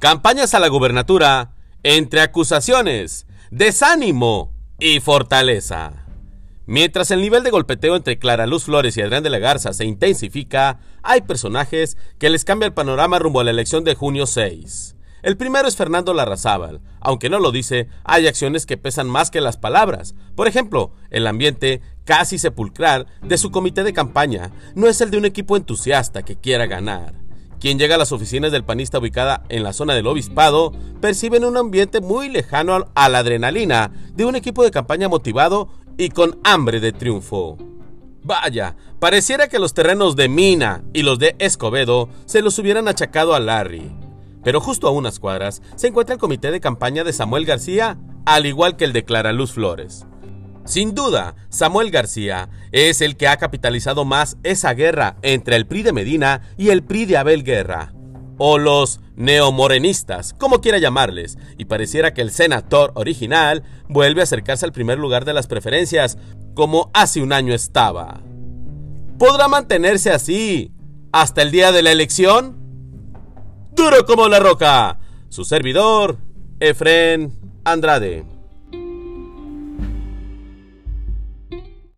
Campañas a la gubernatura entre acusaciones, desánimo y fortaleza. Mientras el nivel de golpeteo entre Clara Luz Flores y Adrián de la Garza se intensifica, hay personajes que les cambia el panorama rumbo a la elección de junio 6. El primero es Fernando Larrazábal. Aunque no lo dice, hay acciones que pesan más que las palabras. Por ejemplo, el ambiente casi sepulcral de su comité de campaña no es el de un equipo entusiasta que quiera ganar. Quien llega a las oficinas del panista ubicada en la zona del obispado perciben un ambiente muy lejano a la adrenalina de un equipo de campaña motivado y con hambre de triunfo. Vaya, pareciera que los terrenos de Mina y los de Escobedo se los hubieran achacado a Larry. Pero justo a unas cuadras se encuentra el comité de campaña de Samuel García, al igual que el de Clara Luz Flores. Sin duda, Samuel García es el que ha capitalizado más esa guerra entre el PRI de Medina y el PRI de Abel Guerra, o los neomorenistas, como quiera llamarles, y pareciera que el senador original vuelve a acercarse al primer lugar de las preferencias, como hace un año estaba. ¿Podrá mantenerse así hasta el día de la elección? Duro como la roca, su servidor, Efren Andrade.